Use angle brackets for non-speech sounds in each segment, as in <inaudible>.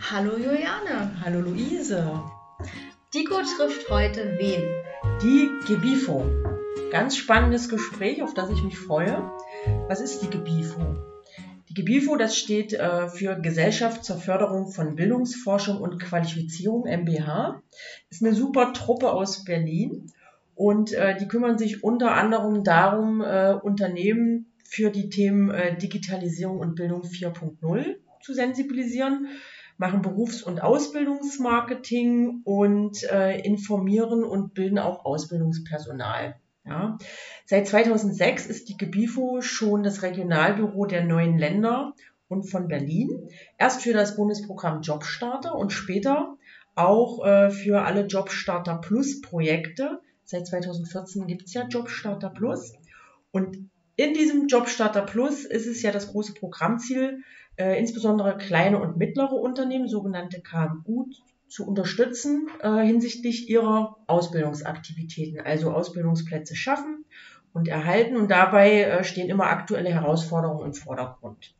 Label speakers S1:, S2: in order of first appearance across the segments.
S1: Hallo Juliane.
S2: Hallo Luise.
S1: Dico trifft heute wen?
S2: Die Gebifo. Ganz spannendes Gespräch, auf das ich mich freue. Was ist die Gebifo? Die Gebifo, das steht äh, für Gesellschaft zur Förderung von Bildungsforschung und Qualifizierung MBH. Ist eine super Truppe aus Berlin und äh, die kümmern sich unter anderem darum, äh, Unternehmen für die Themen äh, Digitalisierung und Bildung 4.0 zu sensibilisieren machen Berufs- und Ausbildungsmarketing und äh, informieren und bilden auch Ausbildungspersonal. Ja. Seit 2006 ist die Gebifo schon das Regionalbüro der neuen Länder und von Berlin. Erst für das Bundesprogramm Jobstarter und später auch äh, für alle Jobstarter Plus Projekte. Seit 2014 gibt es ja Jobstarter Plus. Und in diesem Jobstarter Plus ist es ja das große Programmziel, äh, insbesondere kleine und mittlere Unternehmen, sogenannte KMU, zu unterstützen äh, hinsichtlich ihrer Ausbildungsaktivitäten, also Ausbildungsplätze schaffen und erhalten. Und dabei äh, stehen immer aktuelle Herausforderungen im Vordergrund.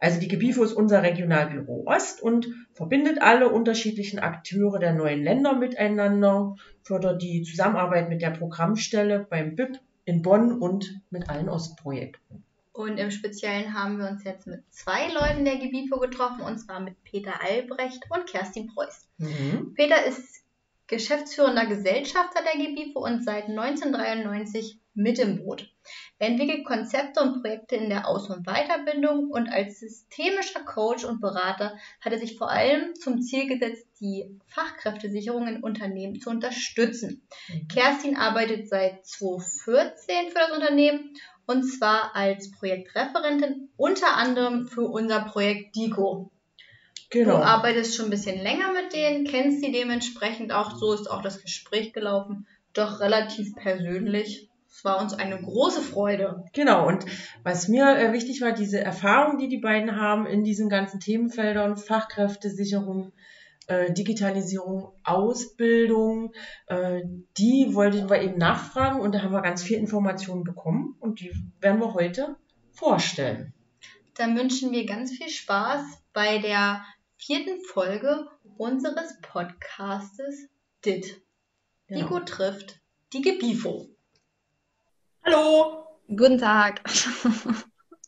S2: Also die Gebifo ist unser Regionalbüro Ost und verbindet alle unterschiedlichen Akteure der neuen Länder miteinander, fördert die Zusammenarbeit mit der Programmstelle beim BIP in Bonn und mit allen Ostprojekten.
S1: Und im Speziellen haben wir uns jetzt mit zwei Leuten der Gebifo getroffen, und zwar mit Peter Albrecht und Kerstin Preuß. Mhm. Peter ist geschäftsführender Gesellschafter der Gebifo und seit 1993 mit im Boot. Er entwickelt Konzepte und Projekte in der Aus- und Weiterbildung und als systemischer Coach und Berater hat er sich vor allem zum Ziel gesetzt, die Fachkräftesicherung in Unternehmen zu unterstützen. Mhm. Kerstin arbeitet seit 2014 für das Unternehmen und zwar als Projektreferentin unter anderem für unser Projekt DICO. Genau. Du arbeitest schon ein bisschen länger mit denen, kennst sie dementsprechend auch, so ist auch das Gespräch gelaufen, doch relativ persönlich. Es war uns eine große Freude.
S2: Genau, und was mir äh, wichtig war, diese Erfahrung, die die beiden haben in diesen ganzen Themenfeldern, Fachkräftesicherung, äh, Digitalisierung, Ausbildung, äh, die wollten wir eben nachfragen und da haben wir ganz viel Informationen bekommen und die werden wir heute vorstellen.
S1: Dann wünschen wir ganz viel Spaß bei der vierten Folge unseres Podcastes DIT. Genau. Dico trifft die Gebifo.
S2: Hallo.
S1: Guten Tag.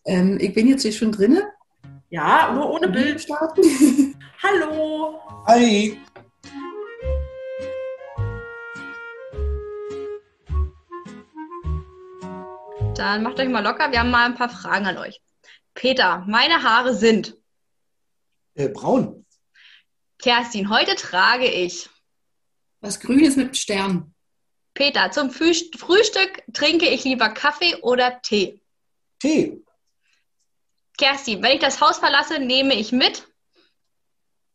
S3: ähm, ich bin jetzt hier schon drinne.
S2: Ja, nur ohne Bild starten. Hallo.
S4: Hi.
S1: Dann macht euch mal locker. Wir haben mal ein paar Fragen an euch. Peter, meine Haare sind
S4: äh, braun.
S1: Kerstin, heute trage ich
S3: was Grünes mit Stern.
S1: Peter, zum Frühstück trinke ich lieber Kaffee oder Tee?
S4: Tee.
S1: Kerstin, wenn ich das Haus verlasse, nehme ich mit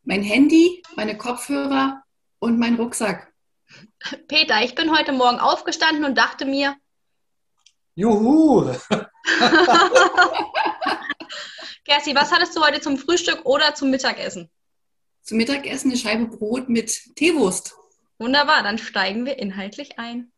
S3: mein Handy, meine Kopfhörer und mein Rucksack.
S1: Peter, ich bin heute Morgen aufgestanden und dachte mir,
S4: Juhu! <laughs>
S1: Kersti, was hattest du heute zum Frühstück oder zum Mittagessen?
S3: Zum Mittagessen eine Scheibe Brot mit Teewurst.
S1: Wunderbar, dann steigen wir inhaltlich ein.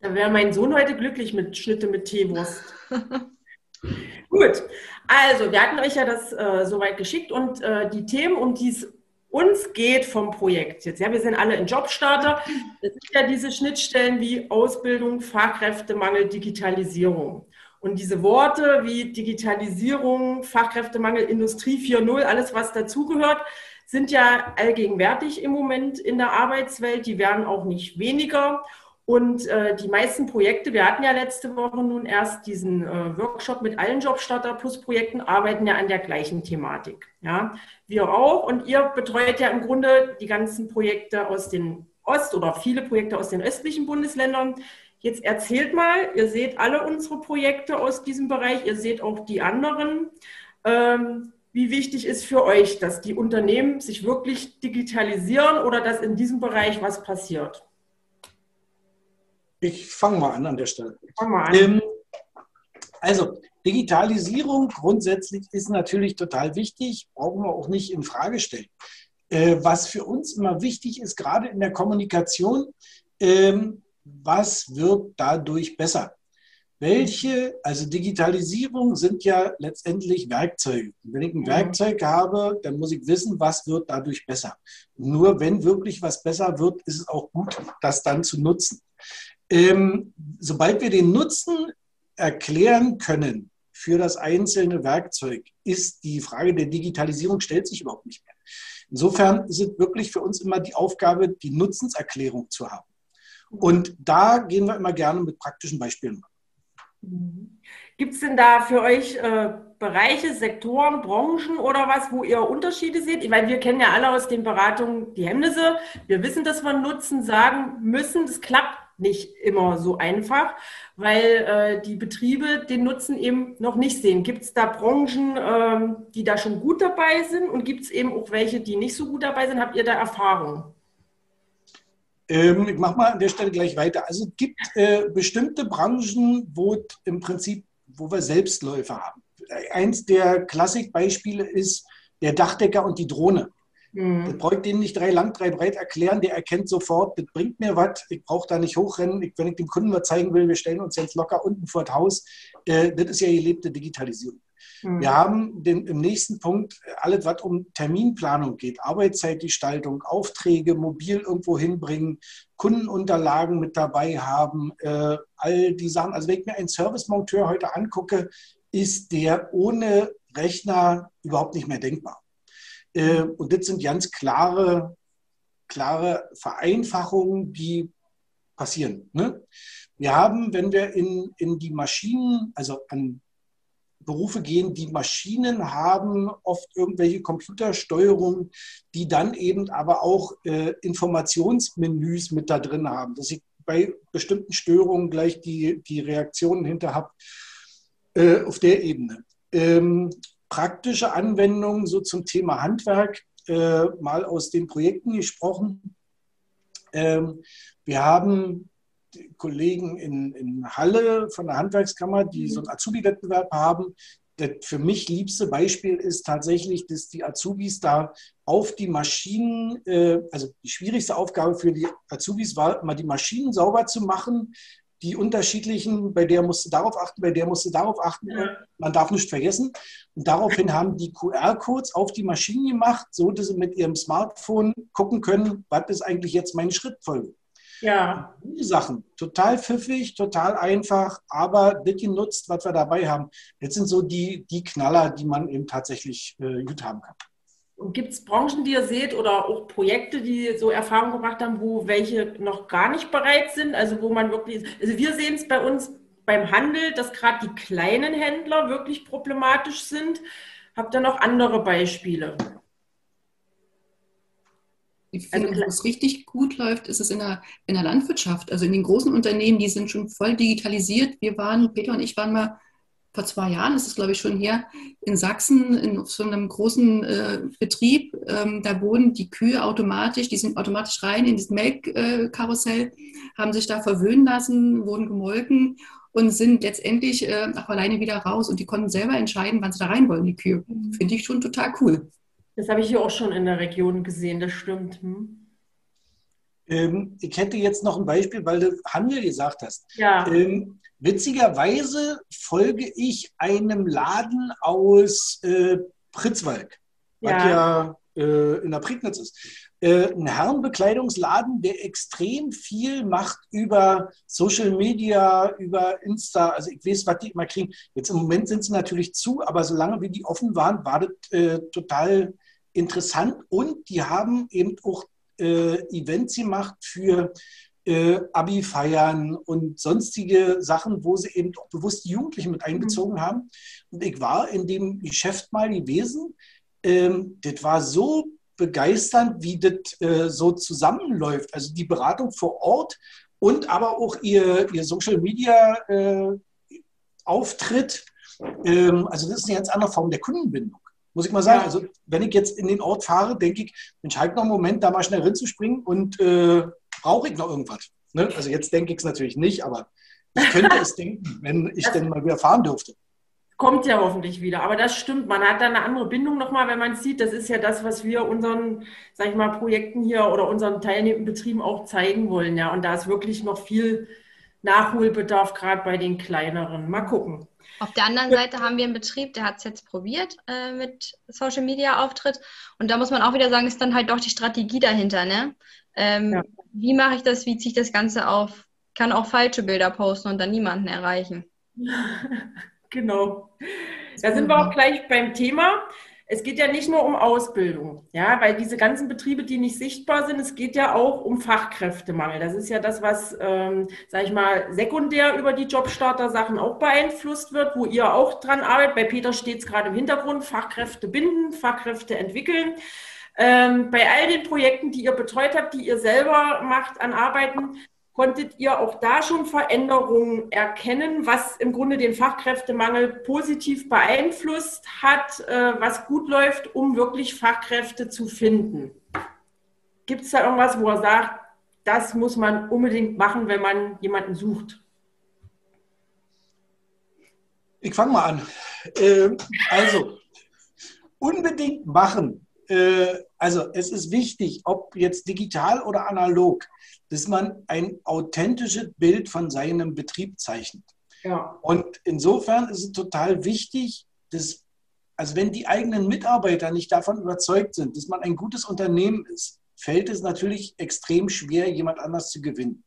S2: Da wäre mein Sohn heute glücklich mit Schnitte mit Teewurst. <laughs> Gut, also wir hatten euch ja das äh, soweit geschickt und äh, die Themen, um die es uns geht vom Projekt jetzt. Ja, wir sind alle in Jobstarter. Das sind ja diese Schnittstellen wie Ausbildung, Fachkräftemangel, Digitalisierung. Und diese Worte wie Digitalisierung, Fachkräftemangel, Industrie 4.0, alles was dazugehört, sind ja allgegenwärtig im Moment in der Arbeitswelt. Die werden auch nicht weniger. Und äh, die meisten Projekte, wir hatten ja letzte Woche nun erst diesen äh, Workshop mit allen Jobstarter Plus Projekten, arbeiten ja an der gleichen Thematik. Ja, wir auch. Und ihr betreut ja im Grunde die ganzen Projekte aus den Ost- oder viele Projekte aus den östlichen Bundesländern. Jetzt erzählt mal, ihr seht alle unsere Projekte aus diesem Bereich, ihr seht auch die anderen. Ähm, wie wichtig ist für euch, dass die Unternehmen sich wirklich digitalisieren oder dass in diesem Bereich was passiert?
S4: Ich fange mal an an der Stelle. Fang mal an. Ähm, also, Digitalisierung grundsätzlich ist natürlich total wichtig, brauchen wir auch nicht in Frage stellen. Äh, was für uns immer wichtig ist, gerade in der Kommunikation, ähm, was wird dadurch besser? welche, also Digitalisierung sind ja letztendlich Werkzeuge. wenn ich ein Werkzeug habe, dann muss ich wissen, was wird dadurch besser. Nur wenn wirklich was besser wird, ist es auch gut, das dann zu nutzen. Ähm, sobald wir den Nutzen erklären können für das einzelne Werkzeug, ist die Frage der Digitalisierung stellt sich überhaupt nicht mehr. Insofern ist es wirklich für uns immer die Aufgabe, die Nutzenserklärung zu haben. Und da gehen wir immer gerne mit praktischen Beispielen.
S2: Gibt es denn da für euch äh, Bereiche, Sektoren, Branchen oder was, wo ihr Unterschiede seht? Weil wir kennen ja alle aus den Beratungen die Hemmnisse. Wir wissen, dass wir Nutzen sagen müssen. Das klappt nicht immer so einfach, weil äh, die Betriebe den Nutzen eben noch nicht sehen. Gibt es da Branchen, ähm, die da schon gut dabei sind und gibt es eben auch welche, die nicht so gut dabei sind? Habt ihr da Erfahrung?
S4: Ähm, ich mache mal an der Stelle gleich weiter. Also es gibt äh, bestimmte Branchen, wo im Prinzip, wo wir Selbstläufer haben. Eins der Klassikbeispiele ist der Dachdecker und die Drohne. Mhm. Das brauche ich denen nicht drei lang, drei breit erklären. Der erkennt sofort, das bringt mir was. Ich brauche da nicht hochrennen. Ich, wenn ich dem Kunden was zeigen will, wir stellen uns jetzt locker unten vor das Haus. Äh, das ist ja gelebte Digitalisierung. Mhm. Wir haben den, im nächsten Punkt alles, was um Terminplanung geht, Arbeitszeitgestaltung, Aufträge mobil irgendwo hinbringen, Kundenunterlagen mit dabei haben, äh, all die Sachen. Also wenn ich mir einen Servicemonteur heute angucke, ist der ohne Rechner überhaupt nicht mehr denkbar. Äh, und das sind ganz klare, klare Vereinfachungen, die passieren. Ne? Wir haben, wenn wir in, in die Maschinen, also an Berufe gehen, die Maschinen haben, oft irgendwelche Computersteuerungen, die dann eben aber auch äh, Informationsmenüs mit da drin haben, dass ich bei bestimmten Störungen gleich die, die Reaktionen hinter habe äh, auf der Ebene. Ähm, praktische Anwendungen so zum Thema Handwerk, äh, mal aus den Projekten gesprochen. Ähm, wir haben Kollegen in, in Halle von der Handwerkskammer, die so einen mhm. Azubi-Wettbewerb haben. Das für mich liebste Beispiel ist tatsächlich, dass die Azubis da auf die Maschinen, äh, also die schwierigste Aufgabe für die Azubis war, mal die Maschinen sauber zu machen, die unterschiedlichen, bei der musst du darauf achten, bei der musst du darauf achten. Man darf nicht vergessen. Und daraufhin <laughs> haben die QR-Codes auf die Maschinen gemacht, so dass sie mit ihrem Smartphone gucken können, was ist eigentlich jetzt meine Schrittfolge. Ja. Die Sachen. Total pfiffig, total einfach, aber das genutzt, was wir dabei haben. Jetzt sind so die, die Knaller, die man eben tatsächlich äh, gut haben kann.
S2: Gibt es Branchen, die ihr seht oder auch Projekte, die so Erfahrung gebracht haben, wo welche noch gar nicht bereit sind? Also wo man wirklich, also wir sehen es bei uns beim Handel, dass gerade die kleinen Händler wirklich problematisch sind. Habt ihr noch andere Beispiele?
S3: Ich finde, also, wo es richtig gut läuft, ist es in der, in der Landwirtschaft. Also in den großen Unternehmen, die sind schon voll digitalisiert. Wir waren, Peter und ich waren mal vor zwei Jahren, das ist glaube ich schon her, in Sachsen in so einem großen äh, Betrieb. Ähm, da wurden die Kühe automatisch, die sind automatisch rein in dieses Melkkarussell, äh, haben sich da verwöhnen lassen, wurden gemolken und sind letztendlich äh, auch alleine wieder raus. Und die konnten selber entscheiden, wann sie da rein wollen, die Kühe. Mhm. Finde ich schon total cool.
S2: Das habe ich hier auch schon in der Region gesehen, das stimmt. Hm?
S4: Ähm, ich hätte jetzt noch ein Beispiel, weil du Handel gesagt hast. Ja. Ähm, witzigerweise folge ich einem Laden aus äh, Pritzwalk, ja. was ja äh, in der Prignitz ist. Äh, ein Herrenbekleidungsladen, der extrem viel macht über Social Media, über Insta. Also ich weiß, was die immer kriegen. Jetzt im Moment sind sie natürlich zu, aber solange wir die offen waren, war das äh, total interessant. Und die haben eben auch äh, Events gemacht für äh, Abi-Feiern und sonstige Sachen, wo sie eben auch bewusst die Jugendlichen mit einbezogen mhm. haben. Und ich war in dem Geschäft mal gewesen. Ähm, das war so begeisternd, wie das äh, so zusammenläuft. Also die Beratung vor Ort und aber auch ihr, ihr Social Media äh, Auftritt. Ähm, also das ist eine ganz andere Form der Kundenbindung. Muss ich mal sagen. Also wenn ich jetzt in den Ort fahre, denke ich, Mensch, halt noch einen Moment, da mal schnell rinzuspringen und äh, brauche ich noch irgendwas. Ne? Also jetzt denke ich es natürlich nicht, aber ich könnte es <laughs> denken, wenn ich denn mal wieder fahren dürfte
S2: kommt ja hoffentlich wieder. Aber das stimmt, man hat da eine andere Bindung nochmal, wenn man sieht, das ist ja das, was wir unseren, sag ich mal, Projekten hier oder unseren teilnehmenden Betrieben auch zeigen wollen. Ja, und da ist wirklich noch viel Nachholbedarf, gerade bei den kleineren. Mal gucken.
S5: Auf der anderen Seite haben wir einen Betrieb, der hat es jetzt probiert äh, mit Social Media Auftritt. Und da muss man auch wieder sagen, ist dann halt doch die Strategie dahinter. Ne? Ähm, ja. Wie mache ich das? Wie ziehe ich das Ganze auf? Ich kann auch falsche Bilder posten und dann niemanden erreichen. <laughs>
S2: genau. Da sind wir auch gleich beim Thema es geht ja nicht nur um Ausbildung, ja, weil diese ganzen Betriebe, die nicht sichtbar sind, es geht ja auch um Fachkräftemangel. Das ist ja das, was, ähm, sage ich mal, sekundär über die Jobstarter-Sachen auch beeinflusst wird, wo ihr auch dran arbeitet. Bei Peter steht es gerade im Hintergrund, Fachkräfte binden, Fachkräfte entwickeln. Ähm, bei all den Projekten, die ihr betreut habt, die ihr selber macht an Arbeiten, Konntet ihr auch da schon Veränderungen erkennen, was im Grunde den Fachkräftemangel positiv beeinflusst hat, äh, was gut läuft, um wirklich Fachkräfte zu finden? Gibt es da irgendwas, wo er sagt, das muss man unbedingt machen, wenn man jemanden sucht?
S4: Ich fange mal an. Äh, also, unbedingt machen. Äh, also, es ist wichtig, ob jetzt digital oder analog dass man ein authentisches Bild von seinem Betrieb zeichnet. Ja. Und insofern ist es total wichtig, dass, also wenn die eigenen Mitarbeiter nicht davon überzeugt sind, dass man ein gutes Unternehmen ist, fällt es natürlich extrem schwer, jemand anders zu gewinnen.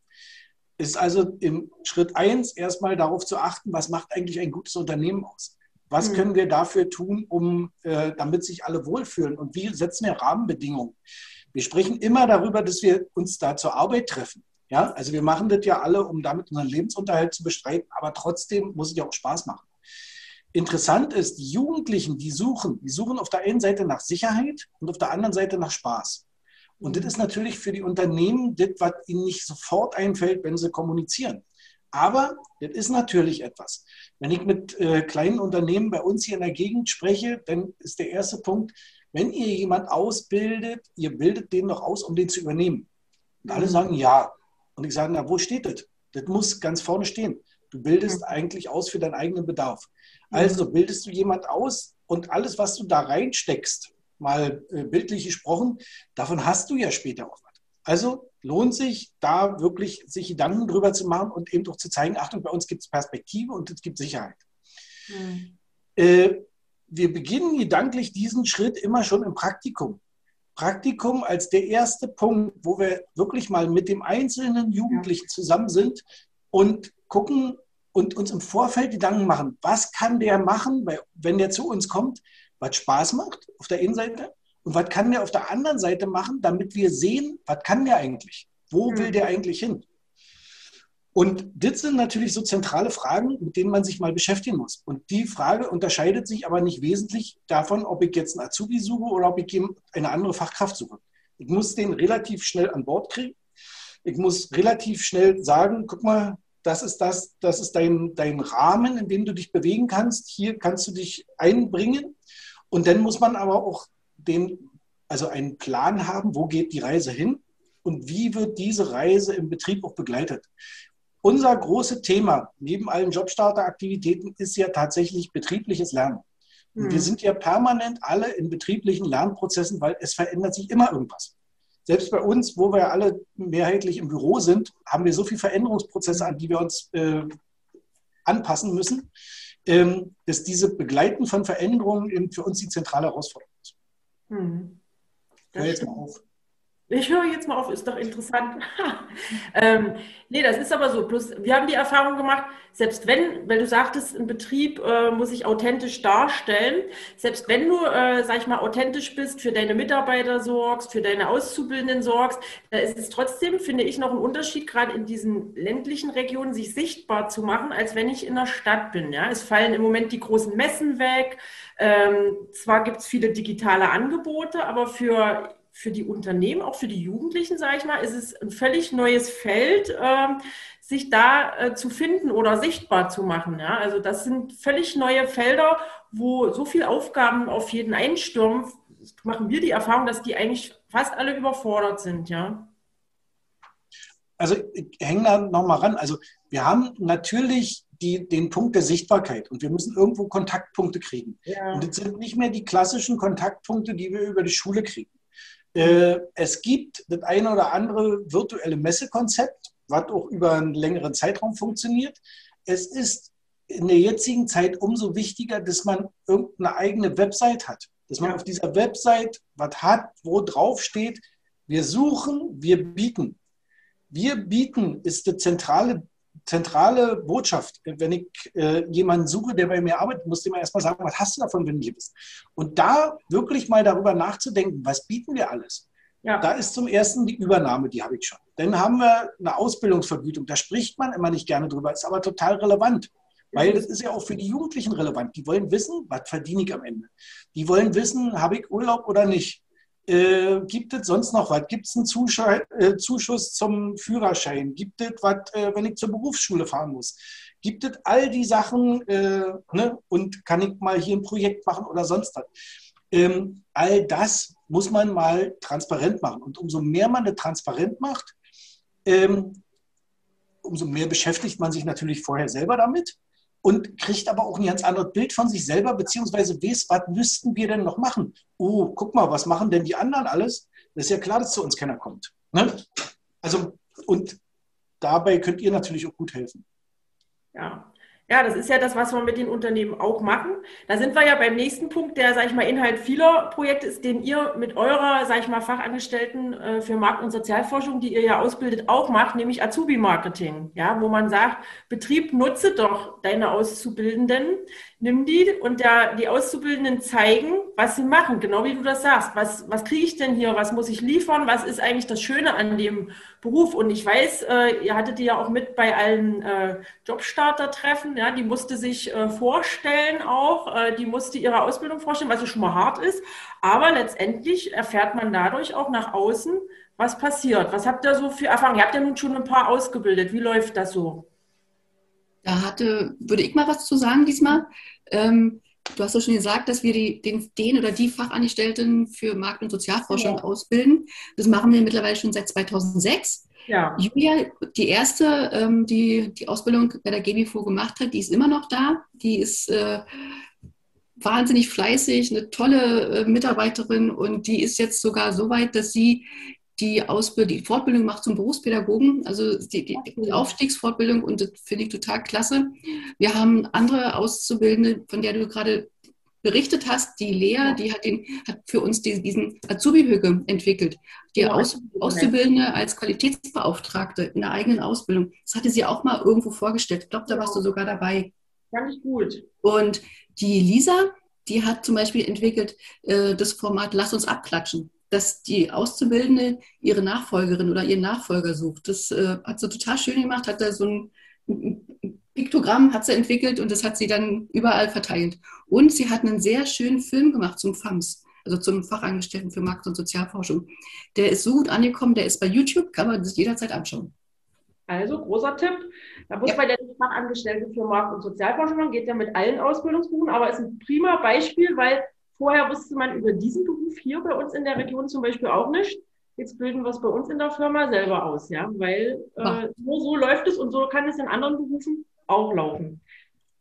S4: Ist also im Schritt eins erstmal darauf zu achten, was macht eigentlich ein gutes Unternehmen aus? Was mhm. können wir dafür tun, um, äh, damit sich alle wohlfühlen? Und wie setzen wir Rahmenbedingungen? Wir sprechen immer darüber, dass wir uns da zur Arbeit treffen. Ja, also wir machen das ja alle, um damit unseren Lebensunterhalt zu bestreiten, aber trotzdem muss es ja auch Spaß machen. Interessant ist, die Jugendlichen, die suchen, die suchen auf der einen Seite nach Sicherheit und auf der anderen Seite nach Spaß. Und das ist natürlich für die Unternehmen das, was ihnen nicht sofort einfällt, wenn sie kommunizieren. Aber das ist natürlich etwas. Wenn ich mit äh, kleinen Unternehmen bei uns hier in der Gegend spreche, dann ist der erste Punkt, wenn ihr jemand ausbildet, ihr bildet den noch aus, um den zu übernehmen. Und alle mhm. sagen ja. Und ich sage, na, wo steht das? Das muss ganz vorne stehen. Du bildest mhm. eigentlich aus für deinen eigenen Bedarf. Mhm. Also bildest du jemand aus und alles, was du da reinsteckst, mal äh, bildlich gesprochen, davon hast du ja später auch was. Also lohnt sich, da wirklich sich Gedanken drüber zu machen und eben auch zu zeigen, Achtung, bei uns gibt es Perspektive und es gibt Sicherheit. Mhm. Äh, wir beginnen gedanklich diesen Schritt immer schon im Praktikum. Praktikum als der erste Punkt, wo wir wirklich mal mit dem einzelnen Jugendlichen zusammen sind und gucken und uns im Vorfeld Gedanken machen, was kann der machen, wenn der zu uns kommt, was Spaß macht auf der einen Seite und was kann der auf der anderen Seite machen, damit wir sehen, was kann der eigentlich, wo will der eigentlich hin. Und das sind natürlich so zentrale Fragen, mit denen man sich mal beschäftigen muss. Und die Frage unterscheidet sich aber nicht wesentlich davon, ob ich jetzt einen Azubi suche oder ob ich eine andere Fachkraft suche. Ich muss den relativ schnell an Bord kriegen. Ich muss relativ schnell sagen, guck mal, das ist das, das ist dein, dein Rahmen, in dem du dich bewegen kannst. Hier kannst du dich einbringen. Und dann muss man aber auch den, also einen Plan haben, wo geht die Reise hin und wie wird diese Reise im Betrieb auch begleitet. Unser großes Thema neben allen Jobstarteraktivitäten ist ja tatsächlich betriebliches Lernen. Und wir hm. sind ja permanent alle in betrieblichen Lernprozessen, weil es verändert sich immer irgendwas. Selbst bei uns, wo wir alle mehrheitlich im Büro sind, haben wir so viele Veränderungsprozesse, an die wir uns äh, anpassen müssen, ähm, dass diese Begleiten von Veränderungen eben für uns die zentrale Herausforderung ist. Hm.
S2: Jetzt mal auf. Ich höre jetzt mal auf, ist doch interessant. <laughs> ähm, nee, das ist aber so. Plus, wir haben die Erfahrung gemacht, selbst wenn, weil du sagtest, ein Betrieb äh, muss sich authentisch darstellen, selbst wenn du, äh, sag ich mal, authentisch bist, für deine Mitarbeiter sorgst, für deine Auszubildenden sorgst, da ist es trotzdem, finde ich, noch ein Unterschied, gerade in diesen ländlichen Regionen, sich sichtbar zu machen, als wenn ich in der Stadt bin. Ja? Es fallen im Moment die großen Messen weg. Ähm, zwar gibt es viele digitale Angebote, aber für für die Unternehmen, auch für die Jugendlichen, sage ich mal, ist es ein völlig neues Feld, äh, sich da äh, zu finden oder sichtbar zu machen. Ja? Also das sind völlig neue Felder, wo so viele Aufgaben auf jeden einstürmen, machen wir die Erfahrung, dass die eigentlich fast alle überfordert sind, ja.
S4: Also ich hänge da nochmal ran. Also wir haben natürlich die, den Punkt der Sichtbarkeit und wir müssen irgendwo Kontaktpunkte kriegen. Ja. Und das sind nicht mehr die klassischen Kontaktpunkte, die wir über die Schule kriegen. Äh, es gibt das eine oder andere virtuelle Messekonzept, was auch über einen längeren Zeitraum funktioniert. Es ist in der jetzigen Zeit umso wichtiger, dass man irgendeine eigene Website hat. Dass man auf dieser Website was hat, wo drauf steht, wir suchen, wir bieten. Wir bieten ist die zentrale, zentrale Botschaft. Wenn ich äh, jemanden suche, der bei mir arbeitet, muss ich mir erstmal sagen, was hast du davon, wenn du hier bist? Und da wirklich mal darüber nachzudenken, was bieten wir alles? Ja. Da ist zum ersten die Übernahme, die habe ich schon. Dann haben wir eine Ausbildungsvergütung. Da spricht man immer nicht gerne drüber, ist aber total relevant. Weil das ist ja auch für die Jugendlichen relevant. Die wollen wissen, was verdiene ich am Ende. Die wollen wissen, habe ich Urlaub oder nicht. Äh, gibt es sonst noch was? Gibt es einen Zuschau äh, Zuschuss zum Führerschein? Gibt es was, äh, wenn ich zur Berufsschule fahren muss? Gibt es all die Sachen äh, ne? und kann ich mal hier ein Projekt machen oder sonst was? Ähm, all das muss man mal transparent machen. Und umso mehr man das transparent macht, ähm, umso mehr beschäftigt man sich natürlich vorher selber damit und kriegt aber auch ein ganz anderes Bild von sich selber, beziehungsweise weiß, was müssten wir denn noch machen? Oh, guck mal, was machen denn die anderen alles? Das ist ja klar, dass zu uns keiner kommt. Ne? Also, und dabei könnt ihr natürlich auch gut helfen.
S2: Ja, ja, das ist ja das, was wir mit den Unternehmen auch machen. Da sind wir ja beim nächsten Punkt, der, sage ich mal, Inhalt vieler Projekte ist, den ihr mit eurer, sage ich mal, Fachangestellten äh, für Markt- und Sozialforschung, die ihr ja ausbildet, auch macht, nämlich Azubi-Marketing. Ja, wo man sagt, Betrieb, nutze doch deine Auszubildenden, nimm die und der, die Auszubildenden zeigen, was sie machen, genau wie du das sagst. Was, was kriege ich denn hier? Was muss ich liefern? Was ist eigentlich das Schöne an dem Beruf? Und ich weiß, äh, ihr hattet die ja auch mit bei allen äh, Jobstarter-Treffen, ja, die musste sich äh, vorstellen auch, äh, die musste ihre Ausbildung vorstellen, was ja schon mal hart ist. Aber letztendlich erfährt man dadurch auch nach außen, was passiert. Was habt ihr so für Erfahrungen? Ihr habt ja nun schon ein paar ausgebildet. Wie läuft das so?
S3: Da hatte, würde ich mal was zu sagen diesmal. Ähm, du hast ja schon gesagt, dass wir die, den, den oder die Fachangestellten für Markt- und Sozialforschung ja. ausbilden. Das machen wir mittlerweile schon seit 2006. Ja. Julia, die erste, ähm, die die Ausbildung bei der GBFO gemacht hat, die ist immer noch da. Die ist äh, wahnsinnig fleißig, eine tolle äh, Mitarbeiterin und die ist jetzt sogar so weit, dass sie die Ausbildung, die Fortbildung macht zum Berufspädagogen, also die, die, Aufstiegsfortbildung und das finde ich total klasse. Wir haben andere Auszubildende, von der du gerade berichtet hast, die Lea, die hat, den, hat für uns die, diesen Azubi-Hüge entwickelt. Die Aus, Auszubildende als Qualitätsbeauftragte in der eigenen Ausbildung. Das hatte sie auch mal irgendwo vorgestellt. Ich glaube, da warst du sogar dabei.
S2: Fand ich gut.
S3: Und die Lisa, die hat zum Beispiel entwickelt äh, das Format Lass uns abklatschen dass die Auszubildende ihre Nachfolgerin oder ihren Nachfolger sucht. Das äh, hat sie total schön gemacht, hat da so ein, ein Piktogramm hat sie entwickelt und das hat sie dann überall verteilt. Und sie hat einen sehr schönen Film gemacht zum FAMS, also zum Fachangestellten für Markt- und Sozialforschung. Der ist so gut angekommen, der ist bei YouTube, kann man das jederzeit anschauen.
S2: Also großer Tipp. Da muss ja. man ja nicht Fachangestellte für Markt- und Sozialforschung machen, geht ja mit allen Ausbildungsberufen, aber ist ein prima Beispiel, weil Vorher wusste man über diesen Beruf hier bei uns in der Region zum Beispiel auch nicht. Jetzt bilden wir es bei uns in der Firma selber aus, ja, weil äh, nur so läuft es und so kann es in anderen Berufen auch laufen.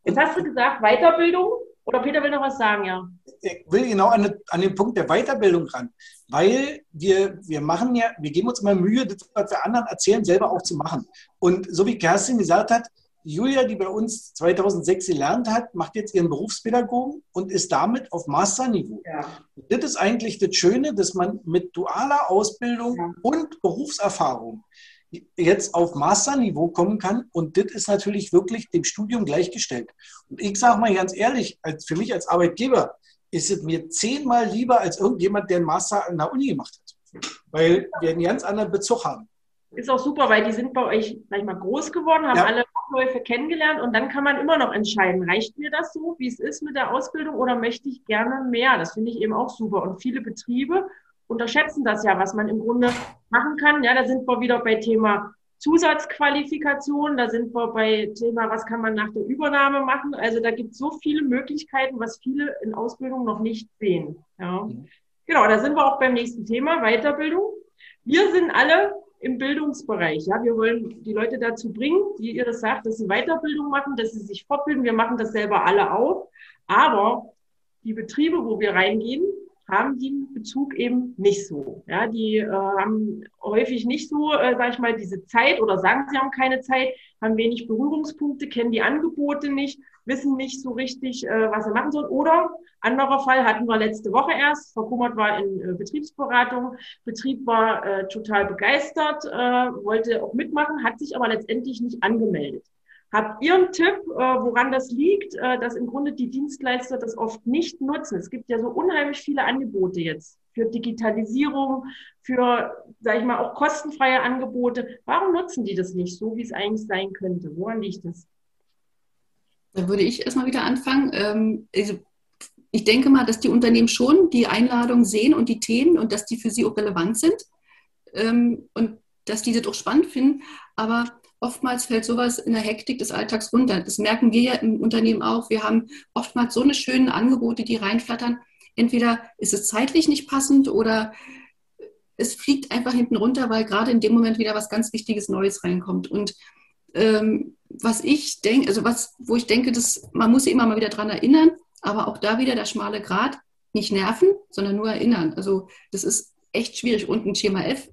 S2: Jetzt hast du gesagt, Weiterbildung. Oder Peter will noch was sagen, ja.
S4: Ich will genau an, an den Punkt der Weiterbildung ran, weil wir, wir machen ja, wir geben uns immer Mühe, das, was wir anderen erzählen, selber auch zu machen. Und so wie Kerstin gesagt hat, Julia, die bei uns 2006 gelernt hat, macht jetzt ihren Berufspädagogen und ist damit auf Masterniveau. Ja. Das ist eigentlich das Schöne, dass man mit dualer Ausbildung ja. und Berufserfahrung jetzt auf Masterniveau kommen kann. Und das ist natürlich wirklich dem Studium gleichgestellt. Und ich sage mal ganz ehrlich, als, für mich als Arbeitgeber ist es mir zehnmal lieber als irgendjemand, der einen Master an der Uni gemacht hat. Weil wir einen ganz anderen Bezug haben.
S2: Ist auch super, weil die sind bei euch, sag ich mal, groß geworden, haben ja. alle Abläufe kennengelernt und dann kann man immer noch entscheiden, reicht mir das so, wie es ist mit der Ausbildung oder möchte ich gerne mehr? Das finde ich eben auch super. Und viele Betriebe unterschätzen das ja, was man im Grunde machen kann. Ja, da sind wir wieder bei Thema Zusatzqualifikation, da sind wir bei Thema, was kann man nach der Übernahme machen. Also da gibt es so viele Möglichkeiten, was viele in Ausbildung noch nicht sehen. Ja. Mhm. Genau, da sind wir auch beim nächsten Thema, Weiterbildung. Wir sind alle im Bildungsbereich. Ja, wir wollen die Leute dazu bringen, wie ihr das sagt, dass sie Weiterbildung machen, dass sie sich fortbilden. Wir machen das selber alle auch. Aber die Betriebe, wo wir reingehen, haben den Bezug eben nicht so. Ja, die äh, haben häufig nicht so, äh, sage ich mal, diese Zeit oder sagen, sie haben keine Zeit, haben wenig Berührungspunkte, kennen die Angebote nicht, wissen nicht so richtig, äh, was sie machen sollen. Oder anderer Fall hatten wir letzte Woche erst. Frau Kummert war in äh, Betriebsberatung. Betrieb war äh, total begeistert, äh, wollte auch mitmachen, hat sich aber letztendlich nicht angemeldet. Habt ihr einen Tipp, äh, woran das liegt, äh, dass im Grunde die Dienstleister das oft nicht nutzen? Es gibt ja so unheimlich viele Angebote jetzt für Digitalisierung, für, sage ich mal, auch kostenfreie Angebote. Warum nutzen die das nicht so, wie es eigentlich sein könnte? Woran liegt das?
S3: Da würde ich erstmal wieder anfangen. Ähm, also ich denke mal, dass die Unternehmen schon die Einladung sehen und die Themen und dass die für sie auch relevant sind ähm, und dass die das auch spannend finden. Aber oftmals fällt sowas in der Hektik des Alltags runter. Das merken wir ja im Unternehmen auch. Wir haben oftmals so eine schöne Angebote, die reinflattern. Entweder ist es zeitlich nicht passend oder es fliegt einfach hinten runter, weil gerade in dem Moment wieder was ganz Wichtiges Neues reinkommt. Und ähm, was ich denke, also was, wo ich denke, dass man muss sich immer mal wieder daran erinnern, aber auch da wieder der schmale Grat, nicht nerven, sondern nur erinnern. Also das ist echt schwierig. Und ein Schema F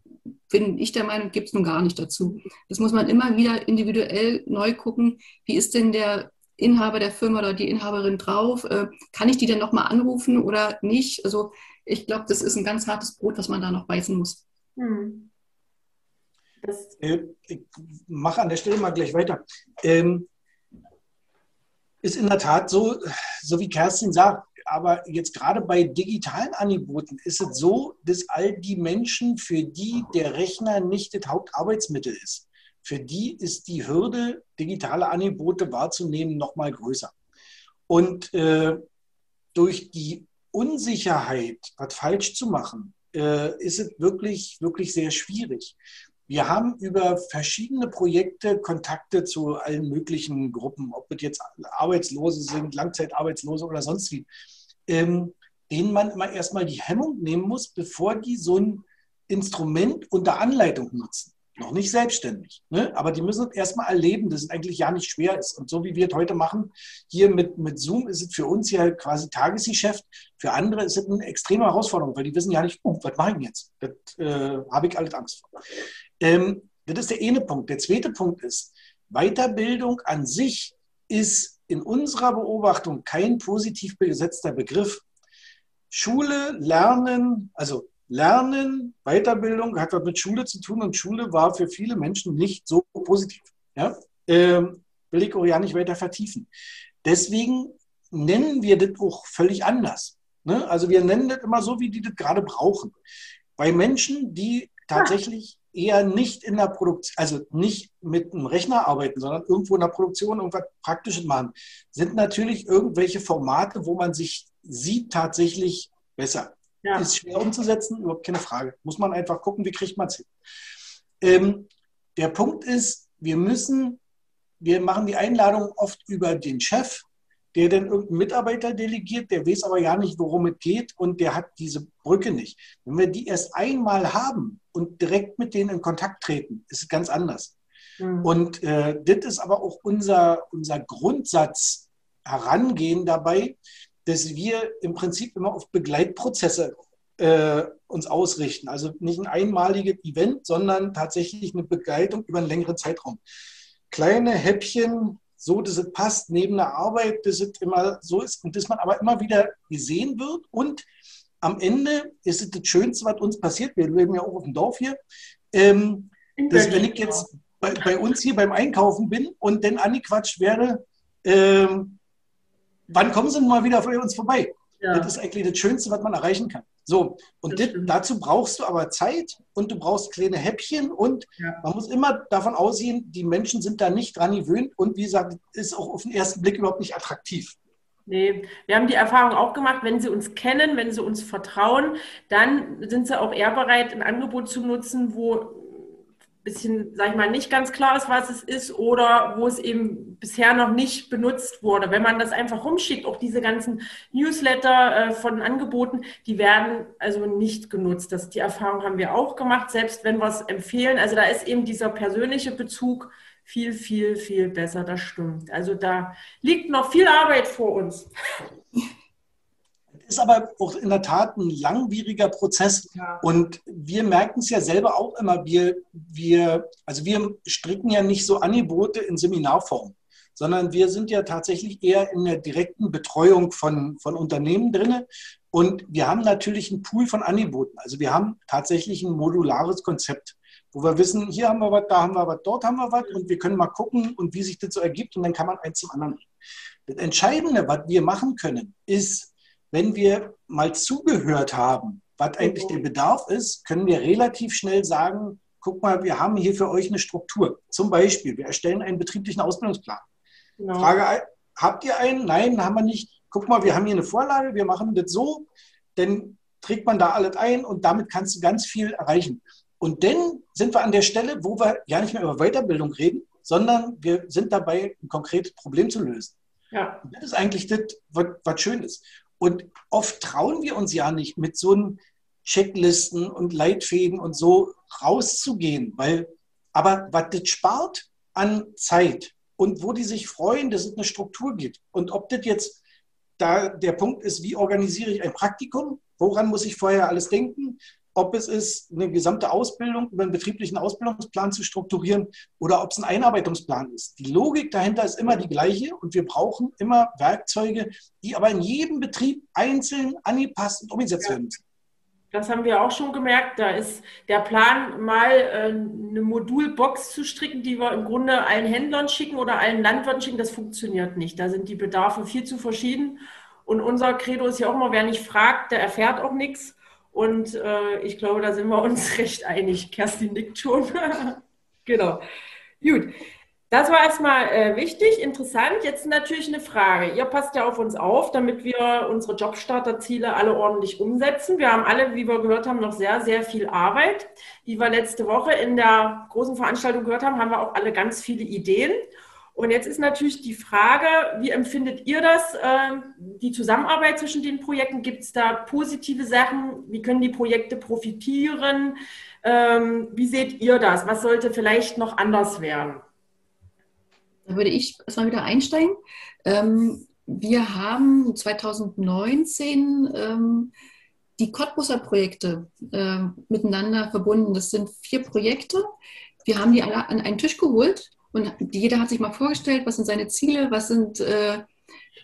S3: bin ich der Meinung, gibt es nun gar nicht dazu. Das muss man immer wieder individuell neu gucken. Wie ist denn der Inhaber der Firma oder die Inhaberin drauf? Äh, kann ich die denn nochmal anrufen oder nicht? Also ich glaube, das ist ein ganz hartes Brot, was man da noch beißen muss. Hm.
S4: Äh, ich mache an der Stelle mal gleich weiter. Ähm, ist in der Tat so, so wie Kerstin sagt, aber jetzt gerade bei digitalen Angeboten ist es so, dass all die Menschen, für die der Rechner nicht das Hauptarbeitsmittel ist, für die ist die Hürde, digitale Angebote wahrzunehmen, noch mal größer. Und äh, durch die Unsicherheit, was falsch zu machen, äh, ist es wirklich, wirklich sehr schwierig. Wir haben über verschiedene Projekte Kontakte zu allen möglichen Gruppen, ob es jetzt Arbeitslose sind, Langzeitarbeitslose oder sonst wie ähm, denen man immer erstmal die Hemmung nehmen muss, bevor die so ein Instrument unter Anleitung nutzen. Noch nicht selbstständig, ne? aber die müssen es erstmal erleben, dass es eigentlich ja nicht schwer ist. Und so wie wir es heute machen, hier mit, mit Zoom, ist es für uns ja quasi Tagesgeschäft. Für andere ist es eine extreme Herausforderung, weil die wissen ja nicht, oh, was mache ich jetzt? Das äh, habe ich alles Angst vor. Ähm, das ist der eine Punkt. Der zweite Punkt ist, Weiterbildung an sich ist in unserer Beobachtung kein positiv besetzter Begriff. Schule, Lernen, also Lernen, Weiterbildung hat was mit Schule zu tun und Schule war für viele Menschen nicht so positiv. Ja? Ähm, will ich auch ja nicht weiter vertiefen. Deswegen nennen wir das auch völlig anders. Ne? Also wir nennen das immer so, wie die das gerade brauchen. Bei Menschen, die tatsächlich eher nicht in der Produktion, also nicht mit einem Rechner arbeiten, sondern irgendwo in der Produktion irgendwas Praktisches machen, sind natürlich irgendwelche Formate, wo man sich sieht, tatsächlich besser. Ja. Ist schwer umzusetzen, überhaupt keine Frage. Muss man einfach gucken, wie kriegt man es hin. Ähm, der Punkt ist, wir müssen, wir machen die Einladung oft über den Chef, der dann irgendeinen Mitarbeiter delegiert, der weiß aber gar nicht, worum es geht und der hat diese Brücke nicht. Wenn wir die erst einmal haben und direkt mit denen in Kontakt treten, ist es ganz anders. Mhm. Und äh, das ist aber auch unser, unser Grundsatz herangehen dabei, dass wir im Prinzip immer auf Begleitprozesse äh, uns ausrichten. Also nicht ein einmaliges Event, sondern tatsächlich eine Begleitung über einen längeren Zeitraum. Kleine Häppchen, so, dass es passt neben der Arbeit, dass es immer so ist und dass man aber immer wieder gesehen wird. Und am Ende ist es das Schönste, was uns passiert. Wir leben ja auch auf dem Dorf hier. Ähm, dass wenn ich jetzt bei, bei, uns hier beim Einkaufen bin und dann angequatscht wäre, ähm, wann kommen Sie mal wieder bei uns vorbei? Ja. Das ist eigentlich das Schönste, was man erreichen kann. So, und dit, dazu brauchst du aber Zeit und du brauchst kleine Häppchen und ja. man muss immer davon ausgehen, die Menschen sind da nicht dran gewöhnt und wie gesagt, ist auch auf den ersten Blick überhaupt nicht attraktiv.
S2: Nee, wir haben die Erfahrung auch gemacht, wenn sie uns kennen, wenn sie uns vertrauen, dann sind sie auch eher bereit, ein Angebot zu nutzen, wo bisschen, sag ich mal, nicht ganz klar ist, was es ist oder wo es eben bisher noch nicht benutzt wurde. Wenn man das einfach rumschickt, auch diese ganzen Newsletter äh, von Angeboten, die werden also nicht genutzt. Das, die Erfahrung haben wir auch gemacht, selbst wenn wir es empfehlen. Also da ist eben dieser persönliche Bezug viel, viel, viel besser. Das stimmt. Also da liegt noch viel Arbeit vor uns. <laughs>
S4: ist aber auch in der Tat ein langwieriger Prozess. Ja. Und wir merken es ja selber auch immer. Wir, wir, also wir stricken ja nicht so Angebote in Seminarform, sondern wir sind ja tatsächlich eher in der direkten Betreuung von, von Unternehmen drin. Und wir haben natürlich einen Pool von Angeboten. Also wir haben tatsächlich ein modulares Konzept, wo wir wissen, hier haben wir was, da haben wir was, dort haben wir was und wir können mal gucken und wie sich das so ergibt und dann kann man eins zum anderen. Das Entscheidende, was wir machen können, ist, wenn wir mal zugehört haben, was eigentlich der Bedarf ist, können wir relativ schnell sagen, guck mal, wir haben hier für euch eine Struktur. Zum Beispiel, wir erstellen einen betrieblichen Ausbildungsplan. Genau. Frage, habt ihr einen? Nein, haben wir nicht. Guck mal, wir haben hier eine Vorlage, wir machen das so, dann trägt man da alles ein und damit kannst du ganz viel erreichen. Und dann sind wir an der Stelle, wo wir ja nicht mehr über Weiterbildung reden, sondern wir sind dabei, ein konkretes Problem zu lösen. Ja. Das ist eigentlich das, was, was schön ist. Und oft trauen wir uns ja nicht, mit so einem Checklisten und Leitfäden und so rauszugehen, weil, aber was das spart an Zeit und wo die sich freuen, dass es eine Struktur gibt. Und ob das jetzt da der Punkt ist, wie organisiere ich ein Praktikum, woran muss ich vorher alles denken, ob es ist, eine gesamte Ausbildung über einen betrieblichen Ausbildungsplan zu strukturieren oder ob es ein Einarbeitungsplan ist. Die Logik dahinter ist immer die gleiche und wir brauchen immer Werkzeuge, die aber in jedem Betrieb einzeln angepasst und umgesetzt werden müssen.
S2: Das haben wir auch schon gemerkt. Da ist der Plan, mal äh, eine Modulbox zu stricken, die wir im Grunde allen Händlern schicken oder allen Landwirten schicken. Das funktioniert nicht. Da sind die Bedarfe viel zu verschieden. Und unser Credo ist ja auch immer, wer nicht fragt, der erfährt auch nichts. Und äh, ich glaube, da sind wir uns <laughs> recht einig. Kerstin nickt schon. <laughs> genau. Gut. Das war erstmal äh, wichtig, interessant. Jetzt natürlich eine Frage. Ihr passt ja auf uns auf, damit wir unsere Jobstarterziele alle ordentlich umsetzen. Wir haben alle, wie wir gehört haben, noch sehr, sehr viel Arbeit. Wie wir letzte Woche in der großen Veranstaltung gehört haben, haben wir auch alle ganz viele Ideen. Und jetzt ist natürlich die Frage, wie empfindet ihr das, äh, die Zusammenarbeit zwischen den Projekten? Gibt es da positive Sachen? Wie können die Projekte profitieren? Ähm, wie seht ihr das? Was sollte vielleicht noch anders werden?
S3: Da würde ich erstmal wieder einsteigen. Ähm, wir haben 2019 ähm, die Cottbusser Projekte miteinander verbunden. Das sind vier Projekte. Wir haben die alle an einen Tisch geholt und jeder hat sich mal vorgestellt, was sind seine Ziele, was sind äh,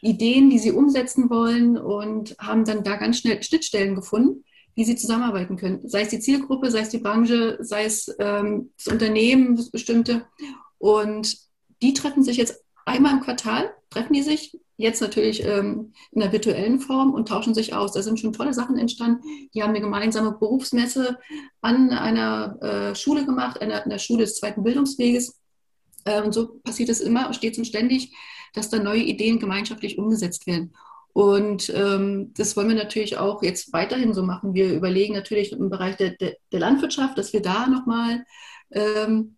S3: Ideen, die sie umsetzen wollen und haben dann da ganz schnell Schnittstellen gefunden, wie sie zusammenarbeiten können. Sei es die Zielgruppe, sei es die Branche, sei es ähm, das Unternehmen, das bestimmte. Und die treffen sich jetzt einmal im Quartal, treffen die sich, jetzt natürlich ähm, in der virtuellen Form und tauschen sich aus. Da sind schon tolle Sachen entstanden. Die haben eine gemeinsame Berufsmesse an einer äh, Schule gemacht, an der Schule des zweiten Bildungsweges und so passiert es immer, stets und ständig, dass da neue Ideen gemeinschaftlich umgesetzt werden. Und ähm, das wollen wir natürlich auch jetzt weiterhin so machen. Wir überlegen natürlich im Bereich der, der, der Landwirtschaft, dass wir da nochmal ähm,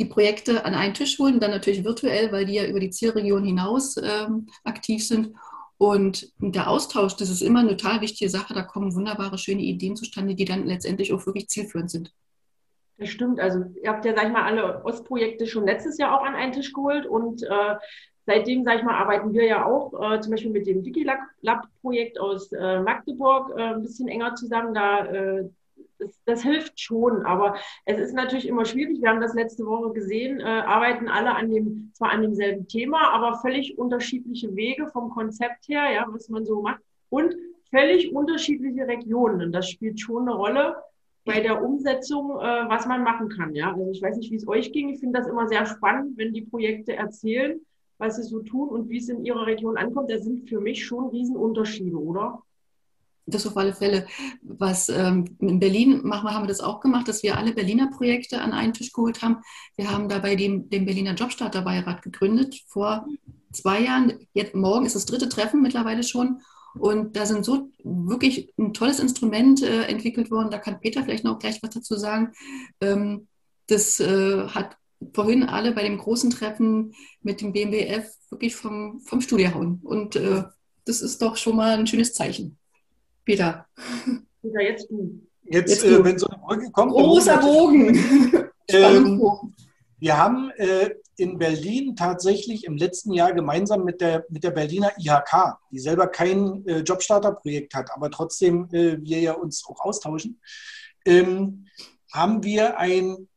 S3: die Projekte an einen Tisch holen, dann natürlich virtuell, weil die ja über die Zielregion hinaus ähm, aktiv sind. Und der Austausch, das ist immer eine total wichtige Sache. Da kommen wunderbare, schöne Ideen zustande, die dann letztendlich auch wirklich zielführend sind.
S2: Das stimmt. Also ihr habt ja, sag ich mal, alle Ostprojekte schon letztes Jahr auch an einen Tisch geholt und äh, seitdem, sag ich mal, arbeiten wir ja auch äh, zum Beispiel mit dem DigiLab-Projekt aus äh, Magdeburg äh, ein bisschen enger zusammen. Da äh, das, das, hilft schon, aber es ist natürlich immer schwierig. Wir haben das letzte Woche gesehen, äh, arbeiten alle an dem, zwar an demselben Thema, aber völlig unterschiedliche Wege vom Konzept her, ja, was man so macht und völlig unterschiedliche Regionen. Und das spielt schon eine Rolle bei der Umsetzung, äh, was man machen kann. Ja? Also ich weiß nicht, wie es euch ging. Ich finde das immer sehr spannend, wenn die Projekte erzählen, was sie so tun und wie es in ihrer Region ankommt. Da sind für mich schon Riesenunterschiede, oder?
S3: Das auf alle Fälle. Was ähm, in Berlin machen, haben wir das auch gemacht, dass wir alle Berliner Projekte an einen Tisch geholt haben. Wir haben dabei den, den Berliner Jobstarterbeirat gegründet vor zwei Jahren. Jetzt morgen ist das dritte Treffen mittlerweile schon. Und da sind so wirklich ein tolles Instrument äh, entwickelt worden. Da kann Peter vielleicht noch gleich was dazu sagen. Ähm, das äh, hat vorhin alle bei dem großen Treffen mit dem BMWF wirklich vom, vom Stuhl gehauen. Und äh, das ist doch schon mal ein schönes Zeichen. Peter.
S4: Peter, jetzt du. Jetzt, jetzt äh, du. wenn so eine Brücke kommt.
S3: Großer Bogen. <laughs>
S4: ähm, Wir haben äh, in Berlin tatsächlich im letzten Jahr gemeinsam mit der, mit der Berliner IHK, die selber kein äh, Jobstarter-Projekt hat, aber trotzdem äh, wir ja uns auch austauschen, ähm, haben wir ein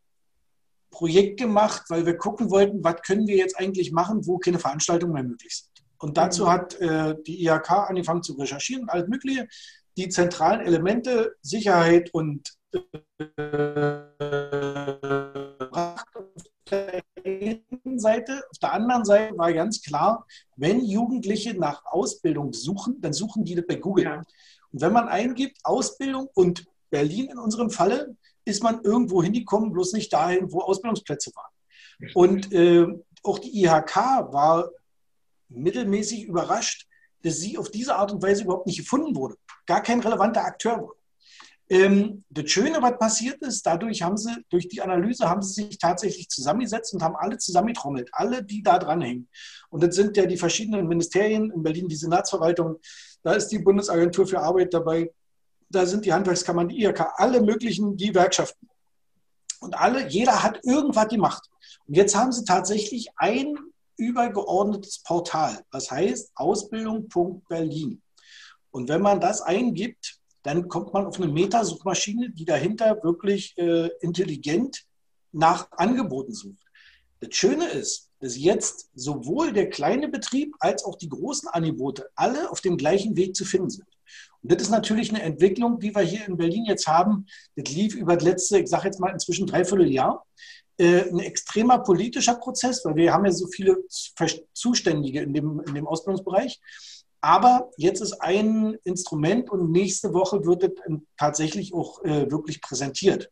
S4: Projekt gemacht, weil wir gucken wollten, was können wir jetzt eigentlich machen, wo keine Veranstaltungen mehr möglich sind. Und dazu mhm. hat äh, die IHK angefangen zu recherchieren, alles Mögliche. Die zentralen Elemente, Sicherheit und Seite. Auf der anderen Seite war ganz klar, wenn Jugendliche nach Ausbildung suchen, dann suchen die das bei Google. Ja. Und wenn man eingibt Ausbildung und Berlin in unserem Falle, ist man irgendwo hingekommen, bloß nicht dahin, wo Ausbildungsplätze waren. Und äh, auch die IHK war mittelmäßig überrascht, dass sie auf diese Art und Weise überhaupt nicht gefunden wurde. Gar kein relevanter Akteur wurde. Ähm, das Schöne, was passiert ist, dadurch haben sie, durch die Analyse haben sie sich tatsächlich zusammengesetzt und haben alle zusammengetrommelt, alle, die da dranhängen. Und das sind ja die verschiedenen Ministerien, in Berlin die Senatsverwaltung, da ist die Bundesagentur für Arbeit dabei, da sind die Handwerkskammern, die IHK, alle möglichen, Gewerkschaften. Und alle, jeder hat irgendwas gemacht. Und jetzt haben sie tatsächlich ein übergeordnetes Portal, das heißt Ausbildung.berlin. Und wenn man das eingibt, dann kommt man auf eine Metasuchmaschine, die dahinter wirklich äh, intelligent nach Angeboten sucht. Das Schöne ist, dass jetzt sowohl der kleine Betrieb als auch die großen Angebote alle auf dem gleichen Weg zu finden sind. Und das ist natürlich eine Entwicklung, die wir hier in Berlin jetzt haben. Das lief über das letzte, ich sage jetzt mal inzwischen dreiviertel Jahr. Äh, ein extremer politischer Prozess, weil wir haben ja so viele Zuständige in dem, in dem Ausbildungsbereich. Aber jetzt ist ein Instrument und nächste Woche wird es tatsächlich auch äh, wirklich präsentiert.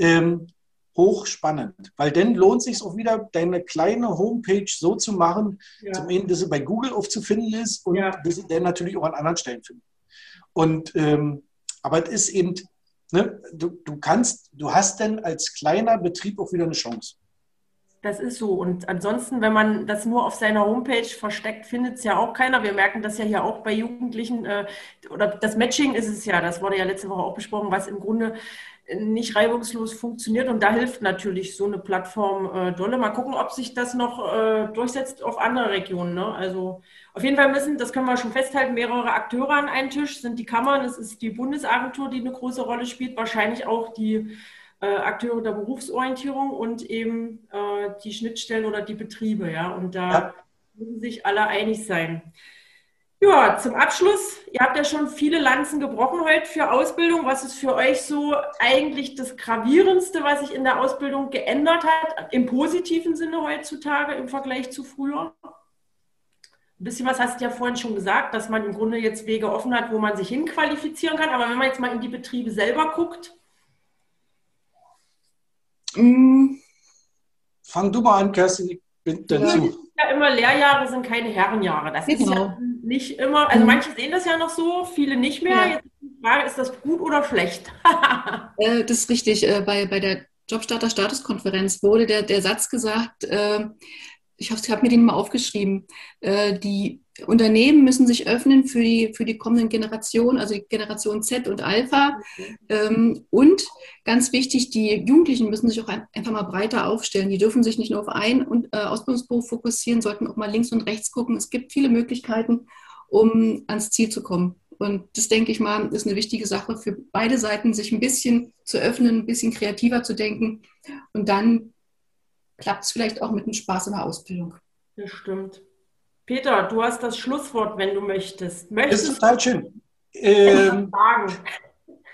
S4: Ähm, hochspannend, weil dann lohnt sich auch wieder, deine kleine Homepage so zu machen, ja. zum einen, dass sie bei Google aufzufinden ist und ja. dass sie dann natürlich auch an anderen Stellen finden. Und ähm, aber es ist eben, ne, du, du kannst, du hast denn als kleiner Betrieb auch wieder eine Chance.
S2: Das ist so. Und ansonsten, wenn man das nur auf seiner Homepage versteckt, findet es ja auch keiner. Wir merken das ja hier auch bei Jugendlichen. Äh, oder das Matching ist es ja, das wurde ja letzte Woche auch besprochen, was im Grunde nicht reibungslos funktioniert. Und da hilft natürlich so eine Plattform äh, dolle. Mal gucken, ob sich das noch äh, durchsetzt auf andere Regionen. Ne? Also auf jeden Fall müssen, das können wir schon festhalten, mehrere Akteure an einen Tisch. Sind die Kammern, es ist die Bundesagentur, die eine große Rolle spielt, wahrscheinlich auch die äh, Akteure der Berufsorientierung und eben äh, die Schnittstellen oder die Betriebe. Ja? Und da ja. müssen sich alle einig sein. Ja, zum Abschluss, ihr habt ja schon viele Lanzen gebrochen heute für Ausbildung. Was ist für euch so eigentlich das Gravierendste, was sich in der Ausbildung geändert hat, im positiven Sinne heutzutage im Vergleich zu früher? Ein bisschen was hast du ja vorhin schon gesagt, dass man im Grunde jetzt Wege offen hat, wo man sich hinqualifizieren kann. Aber wenn man jetzt mal in die Betriebe selber guckt.
S4: Mm. Fang du mal an, Kerstin, ich bin dazu.
S2: Ja, immer Lehrjahre sind keine Herrenjahre. Das genau. ist ja nicht immer, also mhm. manche sehen das ja noch so, viele nicht mehr. Ja. Jetzt ist die Frage, ist das gut oder schlecht? <laughs>
S3: äh, das ist richtig. Äh, bei, bei der Jobstarter-Statuskonferenz wurde der, der Satz gesagt, äh, ich habe hab mir den mal aufgeschrieben, äh, die Unternehmen müssen sich öffnen für die, für die kommenden Generationen, also die Generation Z und Alpha. Ähm, und ganz wichtig, die Jugendlichen müssen sich auch einfach mal breiter aufstellen. Die dürfen sich nicht nur auf einen äh, Ausbildungsberuf fokussieren, sollten auch mal links und rechts gucken. Es gibt viele Möglichkeiten, um ans Ziel zu kommen. Und das, denke ich mal, ist eine wichtige Sache für beide Seiten, sich ein bisschen zu öffnen, ein bisschen kreativer zu denken. Und dann klappt es vielleicht auch mit einem Spaß in der Ausbildung.
S2: Das stimmt. Peter, du hast das Schlusswort, wenn du möchtest. möchtest
S4: das ist total schön. Ähm,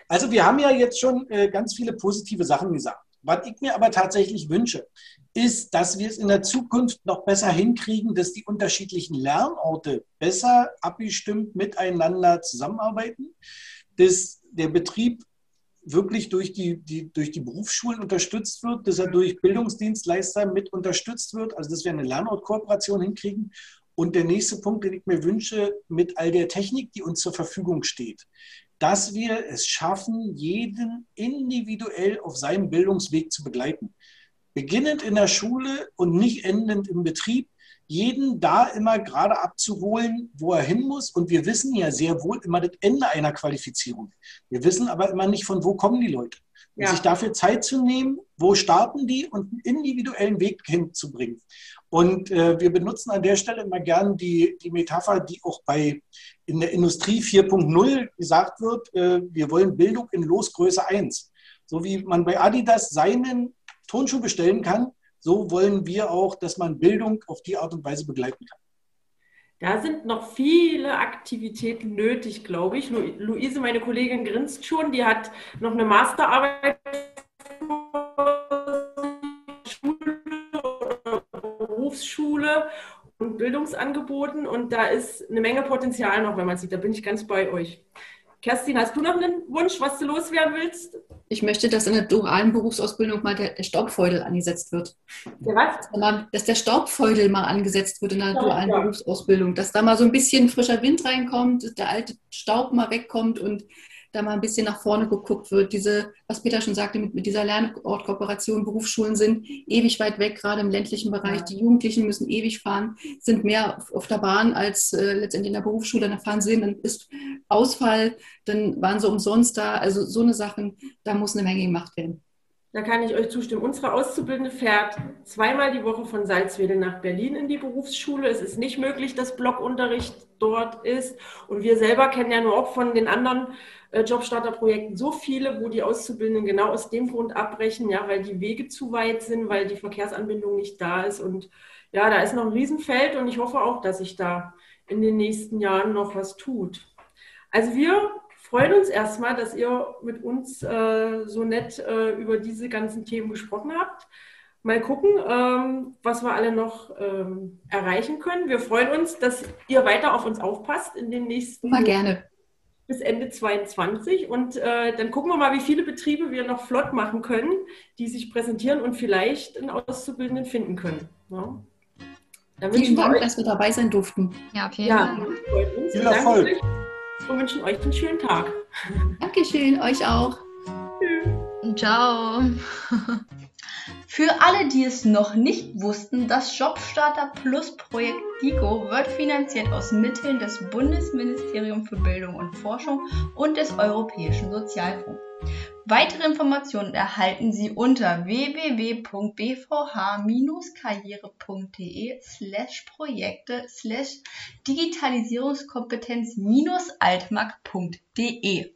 S4: also wir haben ja jetzt schon äh, ganz viele positive Sachen gesagt. Was ich mir aber tatsächlich wünsche, ist, dass wir es in der Zukunft noch besser hinkriegen, dass die unterschiedlichen Lernorte besser abgestimmt miteinander zusammenarbeiten, dass der Betrieb wirklich durch die, die, durch die Berufsschulen unterstützt wird, dass er durch Bildungsdienstleister mit unterstützt wird, also dass wir eine Lernortkooperation hinkriegen. Und der nächste Punkt, den ich mir wünsche, mit all der Technik, die uns zur Verfügung steht, dass wir es schaffen, jeden individuell auf seinem Bildungsweg zu begleiten. Beginnend in der Schule und nicht endend im Betrieb, jeden da immer gerade abzuholen, wo er hin muss. Und wir wissen ja sehr wohl immer das Ende einer Qualifizierung. Wir wissen aber immer nicht, von wo kommen die Leute. ja. sich dafür Zeit zu nehmen, wo starten die und einen individuellen Weg hinzubringen. Und äh, wir benutzen an der Stelle immer gern die, die Metapher, die auch bei in der Industrie 4.0 gesagt wird, äh, wir wollen Bildung in Losgröße 1. So wie man bei Adidas seinen Turnschuh bestellen kann, so wollen wir auch, dass man Bildung auf die Art und Weise begleiten kann.
S2: Da sind noch viele Aktivitäten nötig, glaube ich. Luise, meine Kollegin, grinst schon. Die hat noch eine Masterarbeit Berufsschule und Bildungsangeboten. Und da ist eine Menge Potenzial noch, wenn man sieht. Da bin ich ganz bei euch. Kerstin, hast du noch einen Wunsch, was du loswerden willst?
S3: Ich möchte, dass in der dualen Berufsausbildung mal der, der Staubfeudel angesetzt wird. Der was? Dass der Staubfeudel mal angesetzt wird in der ja, dualen ja. Berufsausbildung. Dass da mal so ein bisschen frischer Wind reinkommt, der alte Staub mal wegkommt und da mal ein bisschen nach vorne geguckt wird. Diese, was Peter schon sagte, mit, mit dieser Lernortkooperation, Berufsschulen sind ewig weit weg, gerade im ländlichen Bereich. Die Jugendlichen müssen ewig fahren, sind mehr auf, auf der Bahn als äh, letztendlich in der Berufsschule. Dann fahren sie hin, dann ist Ausfall, dann waren sie umsonst da. Also so eine Sachen, da muss eine Menge gemacht werden.
S2: Da kann ich euch zustimmen. Unsere Auszubildende fährt zweimal die Woche von Salzwedel nach Berlin in die Berufsschule. Es ist nicht möglich, dass Blockunterricht dort ist. Und wir selber kennen ja nur auch von den anderen Jobstarterprojekten so viele, wo die Auszubildenden genau aus dem Grund abbrechen, ja, weil die Wege zu weit sind, weil die Verkehrsanbindung nicht da ist. Und ja, da ist noch ein Riesenfeld und ich hoffe auch, dass sich da in den nächsten Jahren noch was tut. Also wir freuen uns erstmal, dass ihr mit uns äh, so nett äh, über diese ganzen Themen gesprochen habt. Mal gucken, ähm, was wir alle noch ähm, erreichen können. Wir freuen uns, dass ihr weiter auf uns aufpasst in den nächsten.
S3: Mal gerne.
S2: Bis Ende 22 und äh, dann gucken wir mal, wie viele Betriebe wir noch flott machen können, die sich präsentieren und vielleicht einen Auszubildenden finden können. Ja.
S3: Vielen Dank, euch, dass wir dabei sein durften.
S2: Ja, vielen ja, Dank. Viel Erfolg. Und wünschen euch einen schönen Tag.
S3: Dankeschön, euch auch.
S1: Tschüss. Ciao. <laughs> Für alle, die es noch nicht wussten, das Jobstarter Plus Projekt DIGO wird finanziert aus Mitteln des Bundesministeriums für Bildung und Forschung und des Europäischen Sozialfonds. Weitere Informationen erhalten Sie unter www.bvh-karriere.de slash Projekte slash Digitalisierungskompetenz-altmark.de.